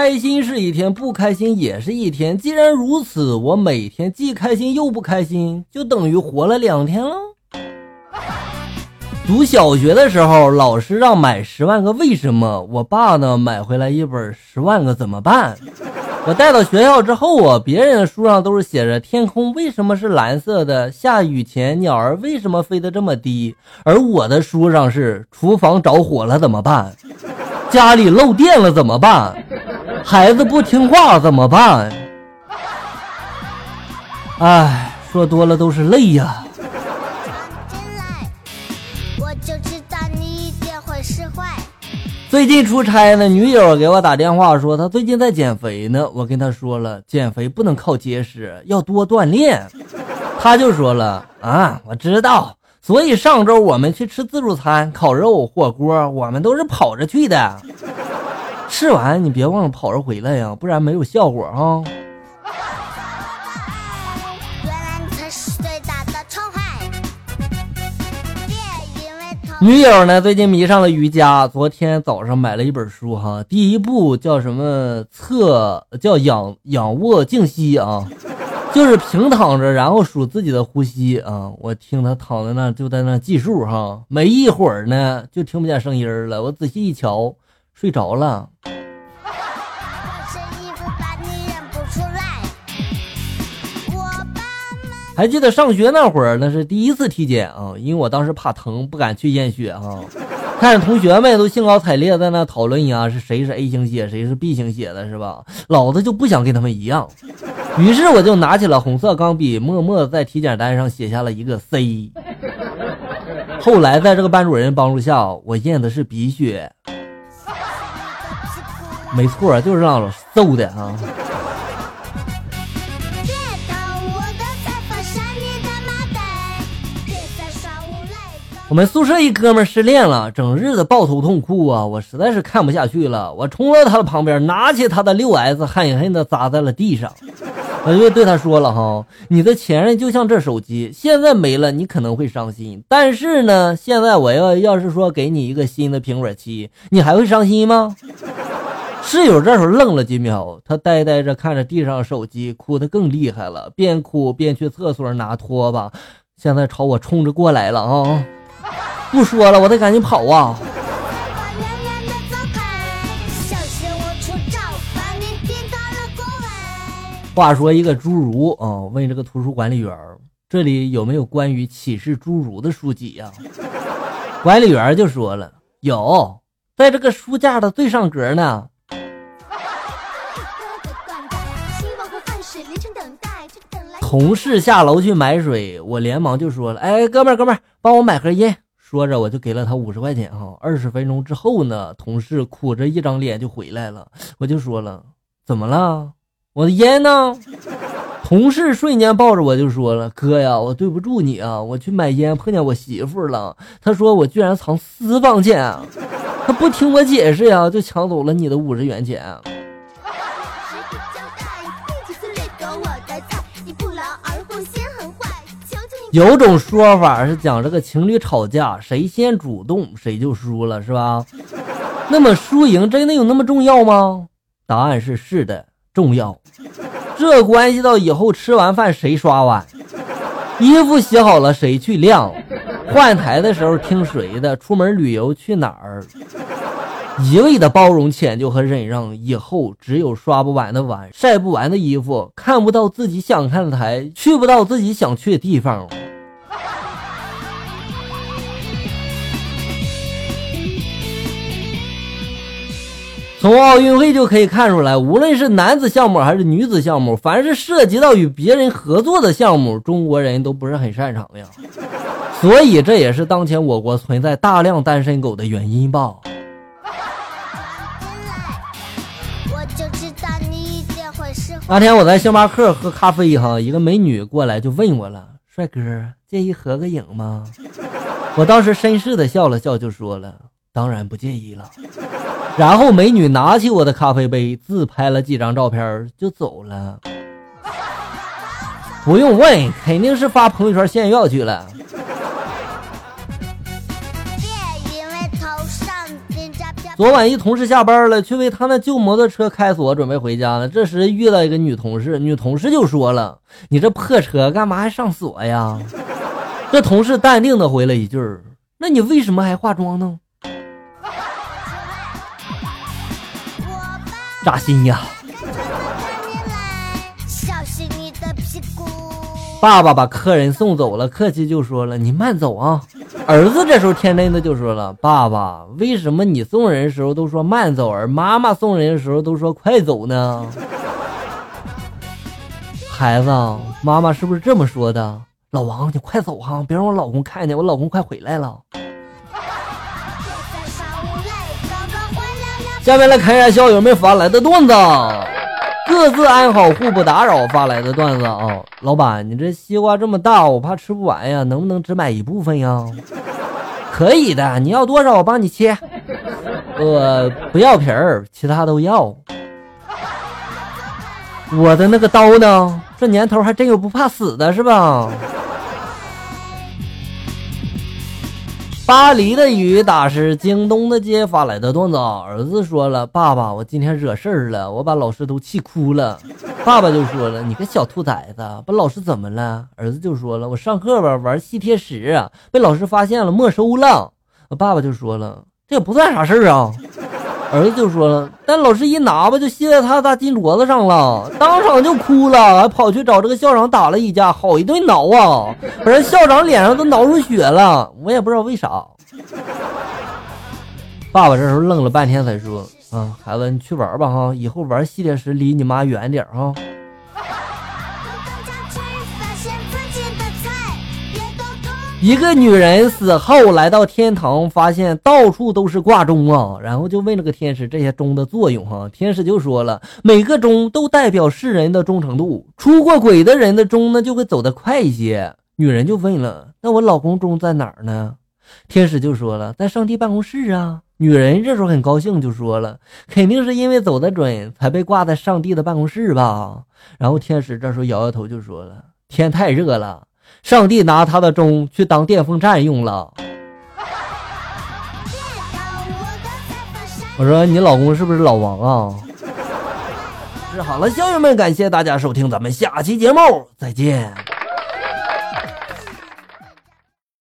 开心是一天，不开心也是一天。既然如此，我每天既开心又不开心，就等于活了两天了。读小学的时候，老师让买《十万个为什么》，我爸呢买回来一本《十万个怎么办》。我带到学校之后啊，别人的书上都是写着天空为什么是蓝色的，下雨前鸟儿为什么飞得这么低，而我的书上是厨房着火了怎么办，家里漏电了怎么办，孩子不听话怎么办？哎，说多了都是泪呀。最近出差呢，女友给我打电话说她最近在减肥呢。我跟她说了，减肥不能靠节食，要多锻炼。她就说了啊，我知道。所以上周我们去吃自助餐，烤肉、火锅，我们都是跑着去的。吃完你别忘了跑着回来呀，不然没有效果哈。女友呢？最近迷上了瑜伽。昨天早上买了一本书，哈，第一步叫什么？侧叫仰仰卧静息啊，就是平躺着，然后数自己的呼吸啊。我听他躺在那，就在那计数，哈，没一会儿呢，就听不见声音了。我仔细一瞧，睡着了。还记得上学那会儿，那是第一次体检啊，因为我当时怕疼，不敢去验血啊。看着同学们都兴高采烈在那讨论呀，是谁是 A 型血，谁是 B 型血的，是吧？老子就不想跟他们一样，于是我就拿起了红色钢笔，默默在体检单上写下了一个 C。后来在这个班主任帮助下，我验的是鼻血，没错，就是让老揍的啊。我们宿舍一哥们失恋了，整日的抱头痛哭啊！我实在是看不下去了，我冲到他的旁边，拿起他的六 S，狠狠的砸在了地上。我就对他说了哈，你的前任就像这手机，现在没了你可能会伤心，但是呢，现在我要要是说给你一个新的苹果七，你还会伤心吗？室友这时候愣了几秒，他呆呆着看着地上手机，哭得更厉害了，边哭边去厕所拿拖把，现在朝我冲着过来了啊！不说了，我得赶紧跑啊！话说一个侏儒啊，问这个图书管理员这里有没有关于启示侏儒的书籍呀？”管理员就说了：“有，在这个书架的最上格呢。”同事下楼去买水，我连忙就说了：“哎，哥们儿，哥们儿，帮我买盒烟。”说着，我就给了他五十块钱哈。二十分钟之后呢，同事苦着一张脸就回来了。我就说了：“怎么了？我的烟呢？”同事瞬间抱着我就说了：“哥呀，我对不住你啊！我去买烟碰见我媳妇了，他说我居然藏私房钱，他不听我解释呀，就抢走了你的五十元钱。”有种说法是讲这个情侣吵架，谁先主动谁就输了，是吧？那么输赢真的有那么重要吗？答案是是的，重要。这关系到以后吃完饭谁刷碗，衣服洗好了谁去晾，换台的时候听谁的，出门旅游去哪儿。一味的包容、迁就和忍让，以后只有刷不完的碗、晒不完的衣服、看不到自己想看的台、去不到自己想去的地方。从奥运会就可以看出来，无论是男子项目还是女子项目，凡是涉及到与别人合作的项目，中国人都不是很擅长呀。所以这也是当前我国存在大量单身狗的原因吧。那天我在星巴克喝咖啡，哈，一个美女过来就问我了：“帅哥，介意合个影吗？” 我当时绅士的笑了笑，就说了：“当然不介意了。”然后美女拿起我的咖啡杯，自拍了几张照片就走了。不用问，肯定是发朋友圈炫耀去了。昨晚一同事下班了，去为他那旧摩托车开锁，准备回家呢。这时遇到一个女同事，女同事就说了：“你这破车干嘛还上锁呀？”这同事淡定的回了一句：“那你为什么还化妆呢？”扎心呀！爸爸把客人送走了，客气就说了：“你慢走啊。”儿子这时候天真的就说了：“爸爸，为什么你送人的时候都说慢走，而妈妈送人的时候都说快走呢？”孩子，妈妈是不是这么说的？老王，你快走哈，别让我老公看见，我老公快回来了。下面来看一下校友们发来的段子。各自安好，互不打扰。发来的段子啊，老板，你这西瓜这么大，我怕吃不完呀，能不能只买一部分呀？可以的，你要多少我帮你切。我不要皮儿，其他都要。我的那个刀呢？这年头还真有不怕死的，是吧？巴黎的雨打湿京东的街发来的段子，儿子说了：“爸爸，我今天惹事儿了，我把老师都气哭了。” 爸爸就说了：“你个小兔崽子，把老师怎么了？”儿子就说了：“我上课吧玩吸铁石，被老师发现了，没收了。”爸爸就说了：“这也不算啥事儿啊。”儿子就说了：“但老师一拿吧，就吸在他大金镯子上了，当场就哭了，还跑去找这个校长打了一架，好一顿挠啊，把人校长脸上都挠出血了，我也不知道为啥。”爸爸这时候愣了半天，才说：“啊，孩子，你去玩吧哈，以后玩吸铁石离你妈远点哈。”一个女人死后来到天堂，发现到处都是挂钟啊，然后就问这个天使这些钟的作用哈。天使就说了，每个钟都代表世人的忠诚度，出过轨的人的钟呢就会走得快一些。女人就问了，那我老公钟在哪儿呢？天使就说了，在上帝办公室啊。女人这时候很高兴，就说了，肯定是因为走得准才被挂在上帝的办公室吧。然后天使这时候摇摇头就说了，天太热了。上帝拿他的钟去当电风扇用了。我说你老公是不是老王啊？治好了，校友们，感谢大家收听，咱们下期节目再见。